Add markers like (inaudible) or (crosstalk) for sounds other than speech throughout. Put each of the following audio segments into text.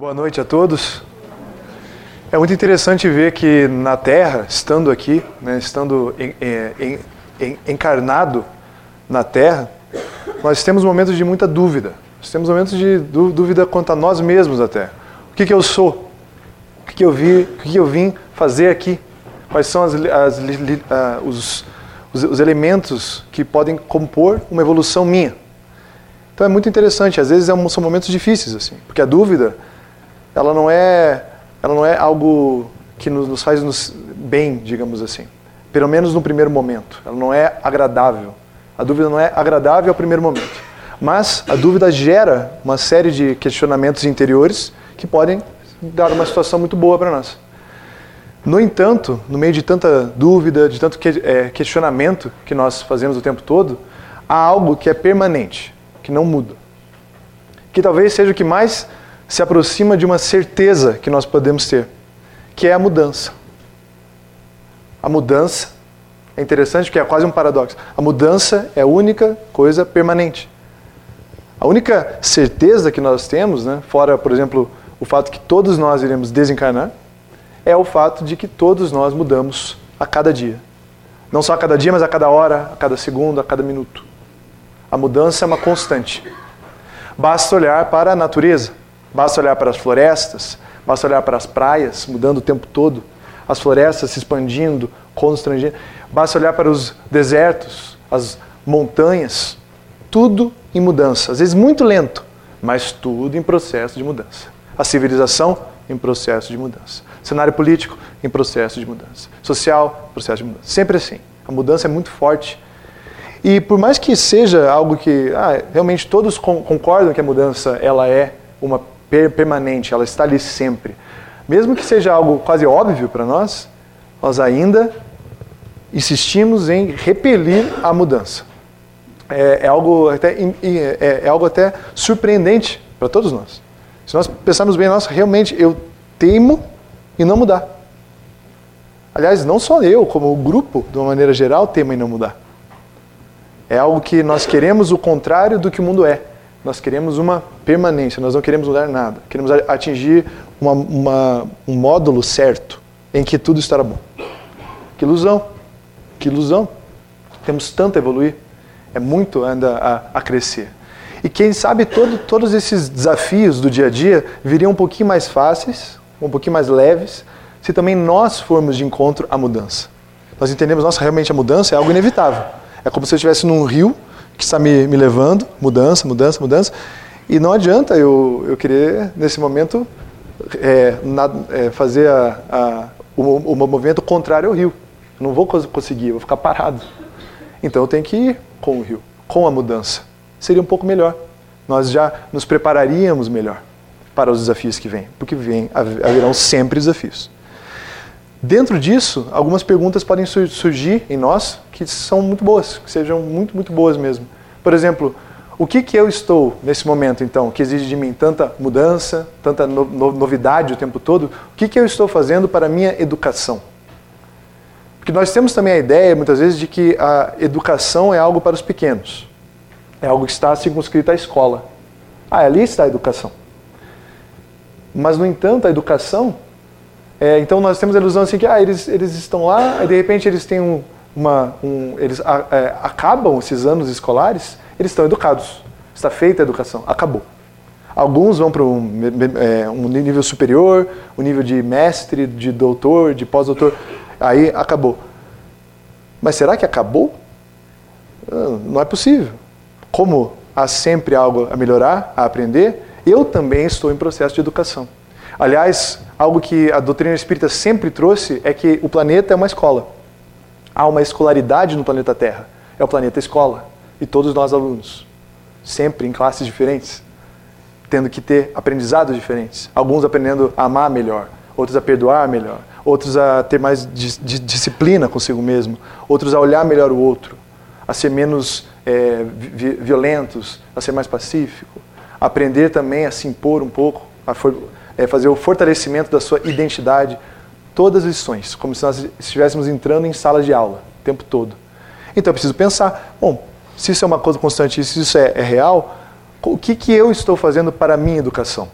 Boa noite a todos. É muito interessante ver que na Terra, estando aqui, né, estando em, em, em, encarnado na Terra, nós temos momentos de muita dúvida. Nós temos momentos de dúvida quanto a nós mesmos até. O que, que eu sou? O que, que eu vi? O que, que eu vim fazer aqui? Quais são as, as, uh, os, os, os elementos que podem compor uma evolução minha? Então é muito interessante. Às vezes é são momentos difíceis assim, porque a dúvida ela não é, ela não é algo que nos, nos faz nos bem, digamos assim. Pelo menos no primeiro momento. Ela não é agradável. A dúvida não é agradável ao primeiro momento. Mas a dúvida gera uma série de questionamentos interiores que podem dar uma situação muito boa para nós. No entanto, no meio de tanta dúvida, de tanto é, questionamento que nós fazemos o tempo todo, há algo que é permanente, que não muda. Que talvez seja o que mais se aproxima de uma certeza que nós podemos ter, que é a mudança. A mudança é interessante porque é quase um paradoxo. A mudança é a única coisa permanente. A única certeza que nós temos, né, fora, por exemplo, o fato que todos nós iremos desencarnar, é o fato de que todos nós mudamos a cada dia. Não só a cada dia, mas a cada hora, a cada segundo, a cada minuto. A mudança é uma constante. Basta olhar para a natureza. Basta olhar para as florestas, basta olhar para as praias, mudando o tempo todo, as florestas se expandindo, constrangindo. Basta olhar para os desertos, as montanhas, tudo em mudança. Às vezes muito lento, mas tudo em processo de mudança. A civilização em processo de mudança. O cenário político em processo de mudança. Social, processo de mudança. Sempre assim. A mudança é muito forte. E por mais que seja algo que ah, realmente todos concordam que a mudança ela é uma permanente, ela está ali sempre. Mesmo que seja algo quase óbvio para nós, nós ainda insistimos em repelir a mudança. É, é algo, até, é, é algo até surpreendente para todos nós. Se nós pensarmos bem, nós realmente, eu teimo em não mudar. Aliás, não só eu, como o grupo, de uma maneira geral, tema em não mudar. É algo que nós queremos o contrário do que o mundo é. Nós queremos uma permanência, nós não queremos mudar nada. Queremos atingir uma, uma, um módulo certo em que tudo estará bom. Que ilusão! Que ilusão! Temos tanto a evoluir, é muito ainda a, a crescer. E quem sabe todo, todos esses desafios do dia a dia viriam um pouquinho mais fáceis, um pouquinho mais leves, se também nós formos de encontro à mudança. Nós entendemos, nossa, realmente a mudança é algo inevitável. É como se eu estivesse num rio que está me, me levando, mudança, mudança, mudança. E não adianta eu, eu querer, nesse momento, é, na, é, fazer a, a, o, o movimento contrário ao rio. Não vou conseguir, vou ficar parado. Então eu tenho que ir com o rio, com a mudança. Seria um pouco melhor. Nós já nos prepararíamos melhor para os desafios que vêm, porque vem, haverão sempre desafios. Dentro disso, algumas perguntas podem surgir em nós que são muito boas, que sejam muito, muito boas mesmo. Por exemplo, o que, que eu estou nesse momento, então, que exige de mim tanta mudança, tanta no, no, novidade o tempo todo? O que, que eu estou fazendo para a minha educação? Porque nós temos também a ideia, muitas vezes, de que a educação é algo para os pequenos. É algo que está circunscrito à escola. Ah, ali está a educação. Mas, no entanto, a educação é, então nós temos a ilusão assim que ah, eles, eles estão lá, e de repente eles têm um, uma. Um, eles a, é, acabam esses anos escolares, eles estão educados. Está feita a educação, acabou. Alguns vão para um, é, um nível superior, um nível de mestre, de doutor, de pós-doutor, aí acabou. Mas será que acabou? Ah, não é possível. Como há sempre algo a melhorar, a aprender, eu também estou em processo de educação. Aliás, algo que a doutrina espírita sempre trouxe é que o planeta é uma escola. Há uma escolaridade no planeta Terra. É o planeta escola. E todos nós alunos. Sempre em classes diferentes. Tendo que ter aprendizados diferentes. Alguns aprendendo a amar melhor. Outros a perdoar melhor. Outros a ter mais disciplina consigo mesmo. Outros a olhar melhor o outro. A ser menos é, violentos. A ser mais pacífico. Aprender também a se impor um pouco. A for é fazer o fortalecimento da sua identidade, todas as lições, como se nós estivéssemos entrando em sala de aula o tempo todo. Então eu preciso pensar, bom, se isso é uma coisa constante, se isso é, é real, o que, que eu estou fazendo para a minha educação?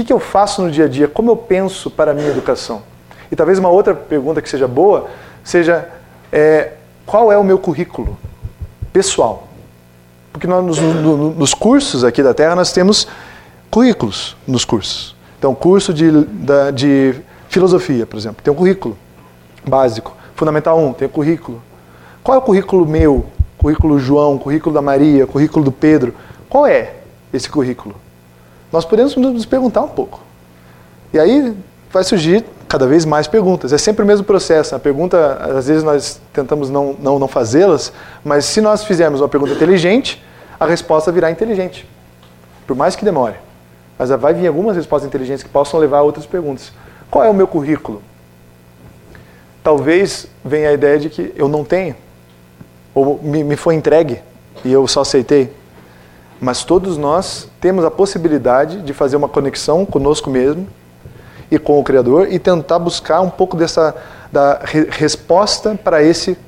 que, que eu faço no dia a dia? Como eu penso para a minha educação? E talvez uma outra pergunta que seja boa seja é, qual é o meu currículo pessoal? Porque nós, nos, no, nos cursos aqui da Terra nós temos currículos nos cursos. Então, curso de, da, de filosofia, por exemplo, tem um currículo básico. Fundamental 1, tem um currículo. Qual é o currículo meu? Currículo João, currículo da Maria, currículo do Pedro? Qual é esse currículo? Nós podemos nos perguntar um pouco. E aí vai surgir cada vez mais perguntas. É sempre o mesmo processo. A pergunta, às vezes nós tentamos não, não, não fazê-las, mas se nós fizermos uma pergunta inteligente, a resposta virá inteligente. Por mais que demore. Mas vai vir algumas respostas inteligentes que possam levar a outras perguntas. Qual é o meu currículo? Talvez venha a ideia de que eu não tenho, ou me, me foi entregue e eu só aceitei. Mas todos nós temos a possibilidade de fazer uma conexão conosco mesmo e com o Criador e tentar buscar um pouco dessa da re, resposta para esse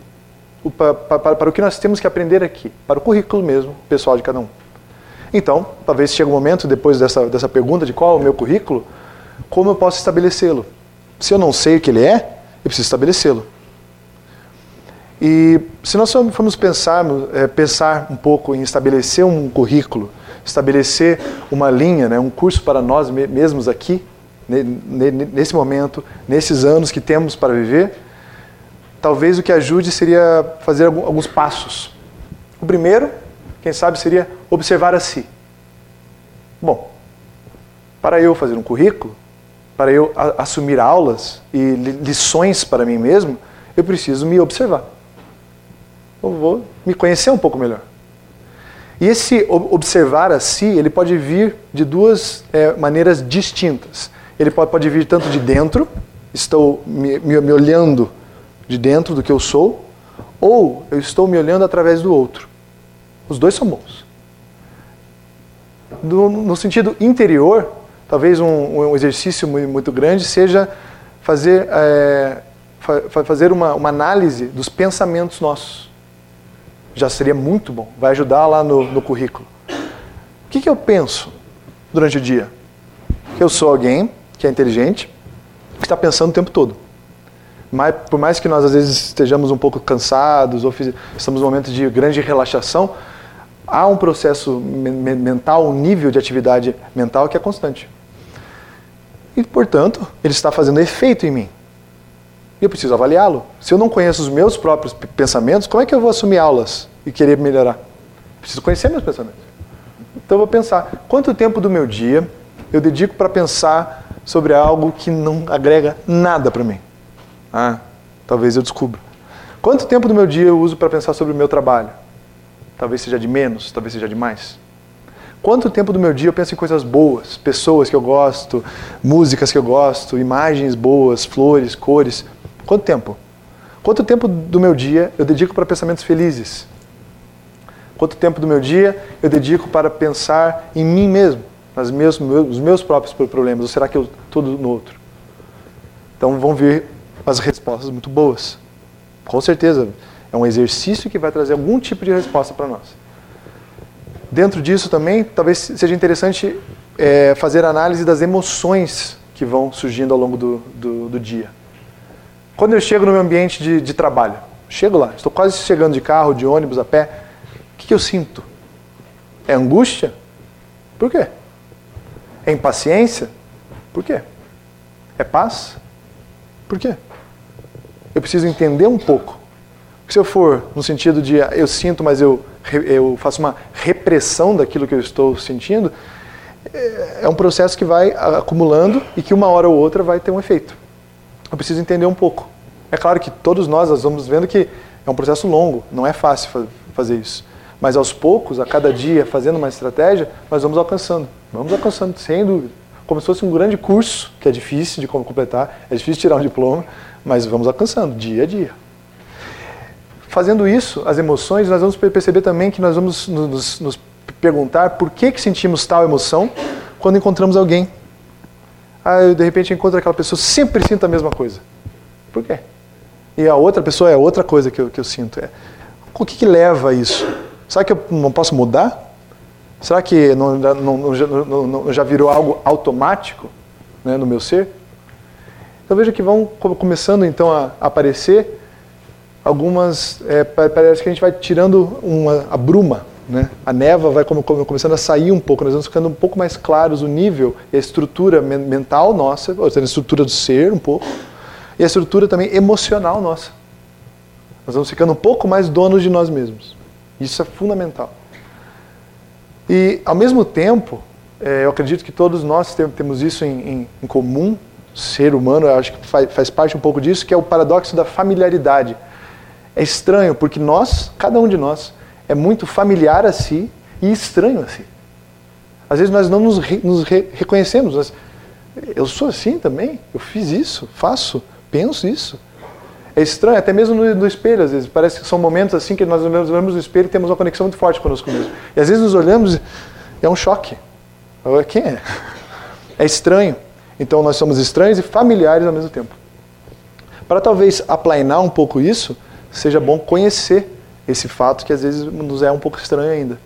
para, para, para, o que nós temos que aprender aqui, para o currículo mesmo pessoal de cada um. Então, talvez chegue um momento depois dessa, dessa pergunta de qual é o meu currículo, como eu posso estabelecê-lo? Se eu não sei o que ele é, eu preciso estabelecê-lo. E se nós formos pensar, é, pensar um pouco em estabelecer um currículo, estabelecer uma linha, né, um curso para nós mesmos aqui, nesse momento, nesses anos que temos para viver, talvez o que ajude seria fazer alguns passos. O primeiro, quem sabe, seria observar a si. Bom, para eu fazer um currículo, para eu assumir aulas e lições para mim mesmo, eu preciso me observar. Eu vou me conhecer um pouco melhor. E esse observar a si, ele pode vir de duas é, maneiras distintas. Ele pode, pode vir tanto de dentro, estou me, me, me olhando de dentro do que eu sou, ou eu estou me olhando através do outro. Os dois são bons. No, no sentido interior, talvez um, um exercício muito, grande seja fazer, é, fa, fazer uma, uma, análise dos pensamentos nossos. Já seria muito bom, vai ajudar lá no, no currículo. O que, que eu penso durante o dia? Que eu sou alguém que é inteligente, que está pensando o tempo todo. Mas, por mais que nós às vezes estejamos um pouco cansados ou estamos num momento de grande relaxação, há um processo mental, um nível de atividade mental que é constante. E, portanto, ele está fazendo efeito em mim. E eu preciso avaliá-lo. Se eu não conheço os meus próprios pensamentos, como é que eu vou assumir aulas e querer melhorar? Preciso conhecer meus pensamentos. Então eu vou pensar, quanto tempo do meu dia eu dedico para pensar sobre algo que não agrega nada para mim. Ah, talvez eu descubra. Quanto tempo do meu dia eu uso para pensar sobre o meu trabalho? Talvez seja de menos, talvez seja de mais. Quanto tempo do meu dia eu penso em coisas boas, pessoas que eu gosto, músicas que eu gosto, imagens boas, flores, cores? Quanto tempo? Quanto tempo do meu dia eu dedico para pensamentos felizes? Quanto tempo do meu dia eu dedico para pensar em mim mesmo? nas meus, os meus próprios problemas, ou será que eu estou no outro? Então vão vir as respostas muito boas. Com certeza, é um exercício que vai trazer algum tipo de resposta para nós. Dentro disso também, talvez seja interessante é, fazer análise das emoções que vão surgindo ao longo do, do, do dia. Quando eu chego no meu ambiente de, de, trabalho, chego lá, estou quase chegando de carro, de ônibus, a pé, o que, que eu sinto? É angústia? Por quê? É impaciência? Por quê? É paz? Por quê? Eu preciso entender um pouco. Se eu for no sentido de eu sinto, mas eu, eu faço uma repressão daquilo que eu estou sentindo, é um processo que vai acumulando e que uma hora ou outra vai ter um efeito. Eu preciso entender um pouco. É claro que todos nós, nós vamos vendo que é um processo longo, não é fácil fazer isso. Mas aos poucos, a cada dia, fazendo uma estratégia, nós vamos alcançando. Vamos alcançando, sem dúvida. Como se fosse um grande curso, que é difícil de completar, é difícil tirar um diploma, mas vamos alcançando, dia a dia. Fazendo isso, as emoções, nós vamos perceber também que nós vamos nos, nos perguntar por que, que sentimos tal emoção quando encontramos alguém. Ah, eu de repente encontro aquela pessoa, sempre sinto a mesma coisa. Por quê? E a outra pessoa é outra coisa que eu, que eu sinto. É, o que, que leva a isso? Será que eu não posso mudar? Será que não, não, não, não já virou algo automático né, no meu ser? Então veja que vão começando então a aparecer algumas. É, parece que a gente vai tirando uma, a bruma, né? a neva vai começando a sair um pouco, nós vamos ficando um pouco mais claros o nível e a estrutura mental nossa, ou seja, a estrutura do ser um pouco, e a estrutura também emocional nossa. Nós vamos ficando um pouco mais donos de nós mesmos. Isso é fundamental. E, ao mesmo tempo, é, eu acredito que todos nós temos isso em, em, em comum, ser humano, eu acho que faz, faz parte um pouco disso, que é o paradoxo da familiaridade. É estranho, porque nós, cada um de nós, é muito familiar a si e estranho a si. Às vezes nós não nos, re, nos re, reconhecemos. Nós, eu sou assim também, eu fiz isso, faço, penso isso. É estranho, até mesmo no, no, espelho, às vezes. Parece que são momentos assim que nós olhamos no espelho e temos uma conexão muito forte conosco mesmo. E às vezes nos olhamos e é um choque. Quem é? É estranho. Então nós somos estranhos e familiares ao mesmo tempo. Para talvez aplainar um pouco isso, seja bom conhecer esse fato que às vezes nos é um pouco estranho ainda.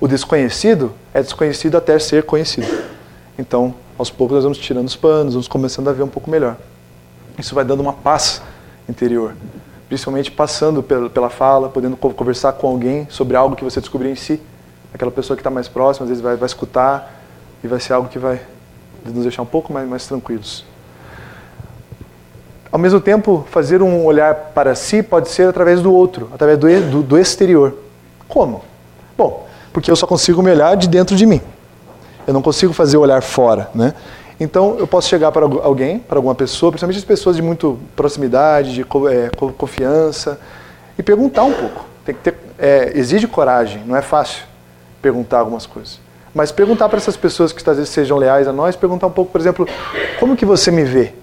O desconhecido é desconhecido até ser conhecido. Então, aos poucos nós vamos tirando os panos, vamos começando a ver um pouco melhor. Isso vai dando uma paz interior. Principalmente passando pela fala, podendo conversar com alguém sobre algo que você descobriu em si. Aquela pessoa que está mais próxima, às vezes vai, vai escutar e vai ser algo que vai nos deixar um pouco mais, mais tranquilos. Ao mesmo tempo, fazer um olhar para si pode ser através do outro, através do, do, do exterior. Como? Bom, porque eu só consigo me olhar de dentro de mim. Eu não consigo fazer o olhar fora, né? Então, eu posso chegar para alguém, para alguma pessoa, principalmente as pessoas de muito proximidade, de é, confiança, e perguntar um pouco. Tem que ter, é, exige coragem, não é fácil perguntar algumas coisas. Mas perguntar para essas pessoas que às vezes sejam leais a nós, perguntar um pouco, por exemplo, como que você me vê?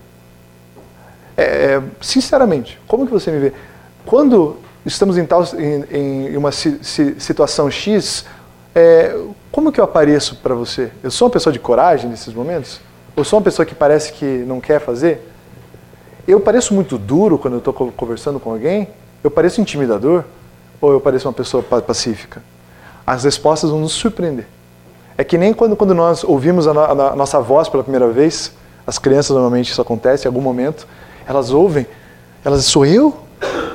É, é sinceramente, como que você me vê? Quando estamos em, tal, em, em uma situação X, é, como que eu apareço para você? Eu sou uma pessoa de coragem nesses momentos? Eu sou uma pessoa que parece que não quer fazer? Eu pareço muito duro quando eu estou conversando com alguém? Eu pareço intimidador? Ou eu pareço uma pessoa pacífica? As respostas vão nos surpreender. É que nem quando, quando nós ouvimos a, no, a nossa voz pela primeira vez, as crianças normalmente isso acontece em algum momento, elas ouvem, elas, sou eu?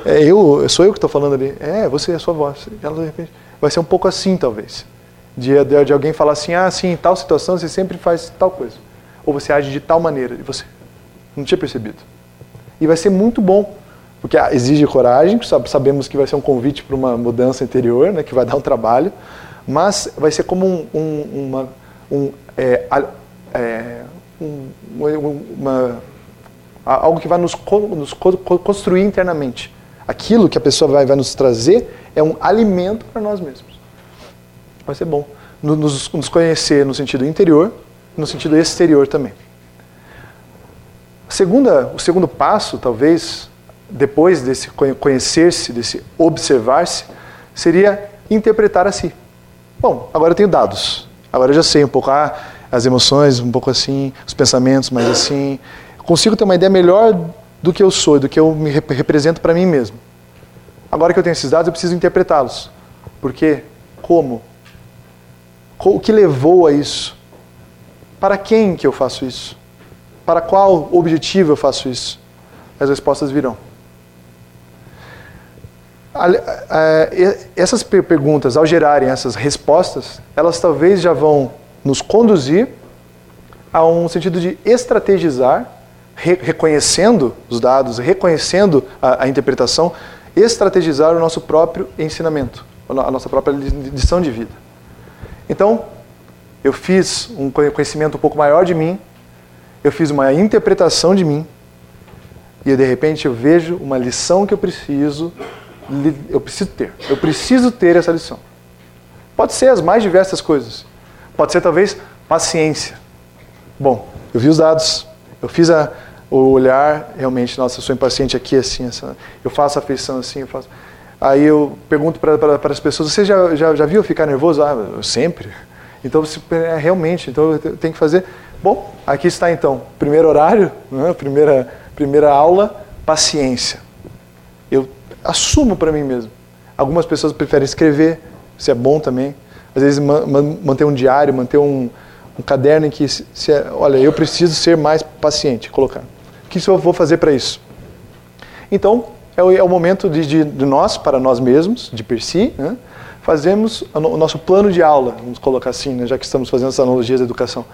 É eu, sou eu que estou falando ali. É, você é a sua voz. Ela, de repente, vai ser um pouco assim, talvez. De, de, de alguém falar assim, ah, sim, em tal situação você sempre faz tal coisa ou você age de tal maneira e você não tinha percebido. E vai ser muito bom, porque exige coragem, sabemos que vai ser um convite para uma mudança interior, né, que vai dar um trabalho, mas vai ser como um, um, uma, um, é, é, um, uma, algo que vai nos, nos, construir internamente. Aquilo que a pessoa vai, vai nos trazer é um alimento para nós mesmos. Vai ser bom. Nos, nos conhecer no sentido interior no sentido exterior também. A segunda, o segundo passo, talvez, depois desse conhecer-se, desse observar-se, seria interpretar a si. Bom, agora eu tenho dados. Agora eu já sei um pouco ah, as emoções, um pouco assim, os pensamentos mais assim. Consigo ter uma ideia melhor do que eu sou, do que eu me represento para mim mesmo. Agora que eu tenho esses dados, eu preciso interpretá-los. Por quê? Como? O que levou a isso? Para quem que eu faço isso? Para qual objetivo eu faço isso? As respostas virão. Essas perguntas, ao gerarem essas respostas, elas talvez já vão nos conduzir a um sentido de estrategizar, reconhecendo os dados, reconhecendo a, a interpretação, estrategizar o nosso próprio ensinamento, a nossa própria lição de vida. Então, eu fiz um conhecimento um pouco maior de mim, eu fiz uma interpretação de mim, e de repente eu vejo uma lição que eu preciso, eu preciso ter. Eu preciso ter essa lição. Pode ser as mais diversas coisas. Pode ser talvez paciência. Bom, eu vi os dados, eu fiz a, o olhar, realmente, nossa, eu sou impaciente aqui, assim, essa, eu faço a feição assim, eu faço. Aí eu pergunto para as pessoas, você já, já, já viu ficar nervoso? Ah, eu sempre. Então, você, é, realmente, então eu tenho que fazer. Bom, aqui está então, primeiro horário, né, primeira, primeira aula, paciência. Eu assumo para mim mesmo. Algumas pessoas preferem escrever, isso é bom também. às vezes manter um diário, manter um, um caderno em que, se, se, olha, eu preciso ser mais paciente, colocar. O que eu vou fazer para isso? Então, é o, é o momento de, de, de, nós, para nós mesmos, de per si, né? fazemos o nosso plano de aula, vamos colocar assim, né? já que estamos fazendo essa analogia da educação.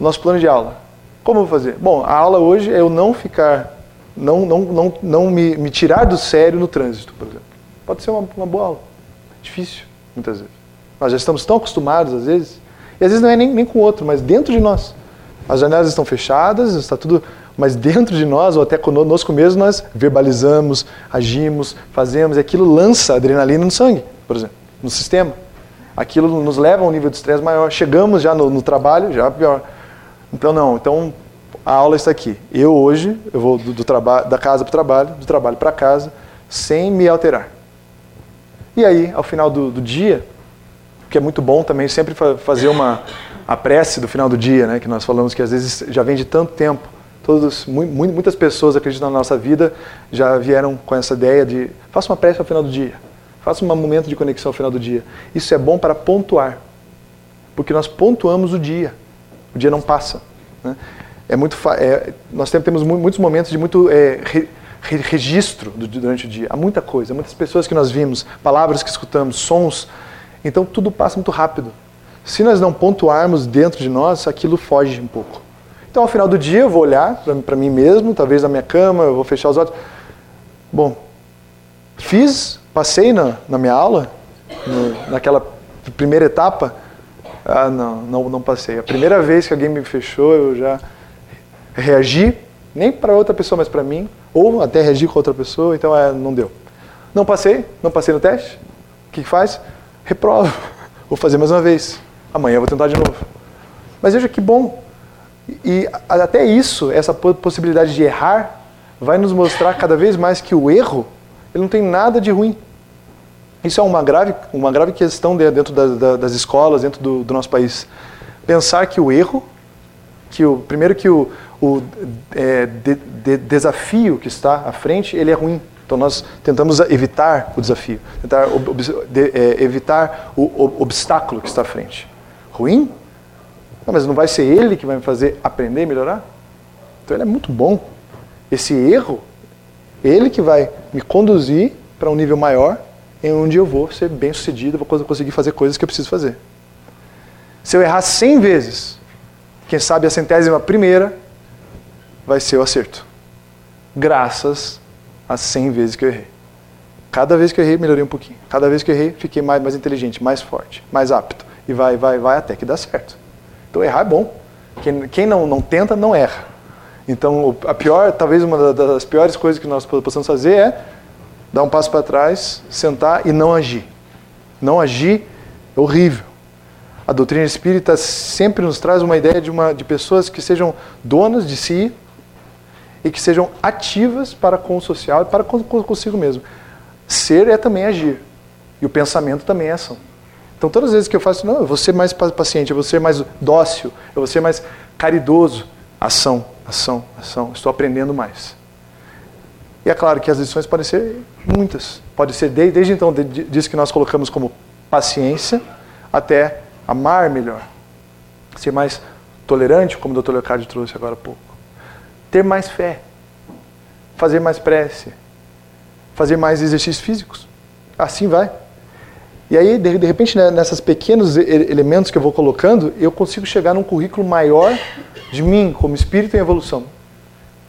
O nosso plano de aula. Como eu vou fazer? Bom, a aula hoje é eu não ficar, não, não, não, não me, me tirar do sério no trânsito, por exemplo. Pode ser uma, uma boa aula. Difícil, muitas vezes. Nós já estamos tão acostumados, às vezes, e às vezes não é nem, nem com o outro, mas dentro de nós. As janelas estão fechadas, está tudo. Mas dentro de nós, ou até conosco mesmo, nós verbalizamos, agimos, fazemos, e aquilo lança adrenalina no sangue, por exemplo, no sistema. Aquilo nos leva a um nível de estresse maior. Chegamos já no, no trabalho, já pior. Então, não. Então, a aula está aqui. Eu hoje, eu vou do, do da casa para o trabalho, do trabalho para casa, sem me alterar. E aí, ao final do, do dia, que é muito bom também sempre fazer uma a prece do final do dia, né, que nós falamos que às vezes já vem de tanto tempo. Todos, muitas pessoas acreditam na nossa vida já vieram com essa ideia de faça uma prece ao final do dia, faça um momento de conexão ao final do dia. Isso é bom para pontuar, porque nós pontuamos o dia. O dia não passa. Né? É muito, é, nós temos muitos momentos de muito é, re, registro durante o dia. Há muita coisa, muitas pessoas que nós vimos, palavras que escutamos, sons então tudo passa muito rápido. Se nós não pontuarmos dentro de nós, aquilo foge um pouco. Então ao final do dia eu vou olhar para mim mesmo, talvez na minha cama, eu vou fechar os olhos. Bom, fiz, passei na, na minha aula, no, naquela primeira etapa. Ah, não, não, não passei. A primeira vez que alguém me fechou, eu já reagi, nem para outra pessoa, mas para mim, ou até reagi com outra pessoa, então é, não deu. Não passei, não passei no teste. O que, faz? reprovo. (laughs) Vou fazer mais uma vez. Amanhã vou tentar de novo. Mas veja que bom. E até isso, essa possibilidade de errar, vai nos mostrar cada vez mais que o erro ele não tem nada de ruim. Isso é uma grave, uma grave questão dentro das escolas, dentro do, do nosso país. Pensar que o erro, que o primeiro que o, o é, de, de, desafio que está à frente, ele é ruim. Então nós tentamos evitar o desafio, tentar ob, de, é, evitar o, o, obstáculo que está à frente. Ruim? Não, mas não vai ser ele que vai me fazer aprender e melhorar? Então ele é muito bom. Esse erro, ele que vai me conduzir para um nível maior, em onde eu vou ser bem sucedido, vou conseguir fazer coisas que eu preciso fazer. Se eu errar 100 vezes, quem sabe a centésima primeira vai ser o acerto. Graças as 100 vezes que eu errei. Cada vez que eu errei, melhorei um pouquinho. Cada vez que eu errei, fiquei mais, mais inteligente, mais forte, mais apto. E vai, vai, vai até que dá certo. Então errar é bom. Quem, quem não, não tenta, não erra. Então, a pior, talvez uma das piores coisas que nós possamos fazer é dar um passo para trás, sentar e não agir. Não agir é horrível. A doutrina espírita sempre nos traz uma ideia de, uma, de pessoas que sejam donas de si, e que sejam ativas para com o social e para com, consigo mesmo. Ser é também agir. E o pensamento também é ação. Então, todas as vezes que eu faço, não, eu vou ser mais paciente, eu vou ser mais dócil, eu vou ser mais caridoso. Ação, ação, ação. Estou aprendendo mais. E é claro que as lições podem ser muitas. Pode ser desde, desde então, disso que nós colocamos como paciência, até amar melhor. Ser mais tolerante, como o Dr. Leocádio trouxe agora há pouco ter mais fé, fazer mais prece, fazer mais exercícios físicos. Assim vai. E aí, de, de repente, né, nessas pequenos elementos que eu vou colocando, eu consigo chegar num currículo maior de mim, como espírito em evolução.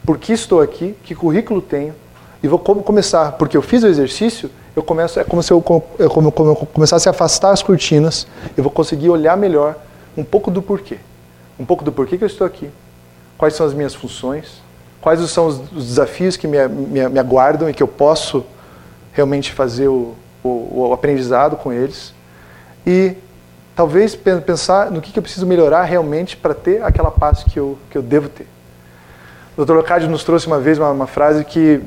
Por que estou aqui? Que currículo tenho? E vou começar, porque eu fiz o exercício, eu começo, é como se eu, eu, como, como eu começasse a afastar as cortinas, eu vou conseguir olhar melhor um pouco do porquê. Um pouco do porquê que eu estou aqui, quais são as minhas funções, quais são os, desafios que me, me, me, aguardam e que eu posso realmente fazer o, o, o aprendizado com eles. E talvez pensar no que, que eu preciso melhorar realmente para ter aquela paz que eu, que eu devo ter. O Dr. Locádio nos trouxe uma vez uma, uma frase que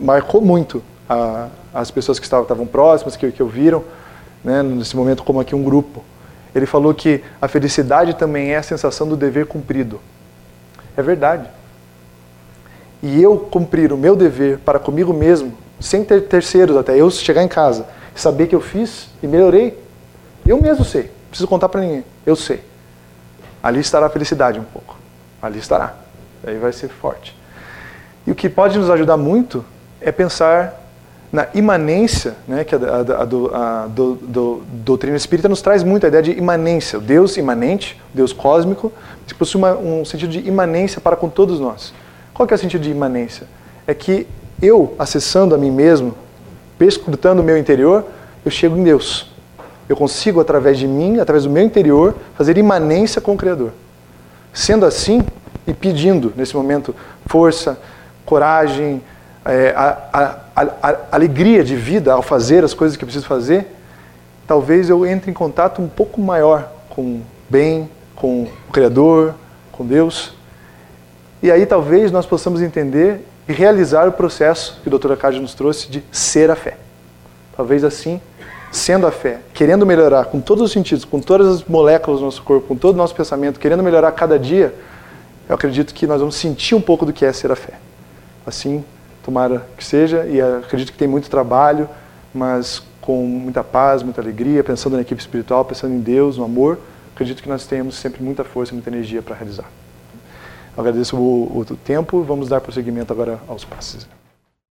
marcou muito a, as pessoas que estavam, estavam próximas, que, que ouviram, né, nesse momento como aqui um grupo. Ele falou que a felicidade também é a sensação do dever cumprido. É verdade. E eu cumprir o meu dever para comigo mesmo, sem ter terceiros até, eu chegar em casa, saber que eu fiz e melhorei, eu mesmo sei. preciso contar para ninguém. Eu sei. Ali estará a felicidade um pouco. Ali estará. Aí vai ser forte. E o que pode nos ajudar muito é pensar na imanência, né, que a, a, a, a do, do, doutrina espírita nos traz muito a ideia de imanência, o Deus imanente, o Deus cósmico, que possui uma, um sentido de imanência para com todos nós. Qual que é o sentido de imanência? É que eu, acessando a mim mesmo, perscrutando o meu interior, eu chego em Deus. Eu consigo, através de mim, através do meu interior, fazer imanência com o Criador. Sendo assim, e pedindo, nesse momento, força, coragem, é, a, a, a, alegria de vida ao fazer as coisas que eu preciso fazer, talvez eu entre em contato um pouco maior com o bem, com o Criador, com Deus. E aí talvez nós possamos entender e realizar o processo que o Dr. Arcade nos trouxe de ser a fé. Talvez assim, sendo a fé, querendo melhorar com todos os sentidos, com todas as moléculas do nosso corpo, com todo o nosso pensamento, querendo melhorar cada dia, eu acredito que nós vamos sentir um pouco do que é ser a fé. Assim, tomara que seja, e acredito que tem muito trabalho, mas com muita paz, muita alegria, pensando na equipe espiritual, pensando em Deus, no amor, acredito que nós tenhamos sempre muita força, muita energia para realizar. Agradeço o, o tempo, vamos dar prosseguimento agora aos passos.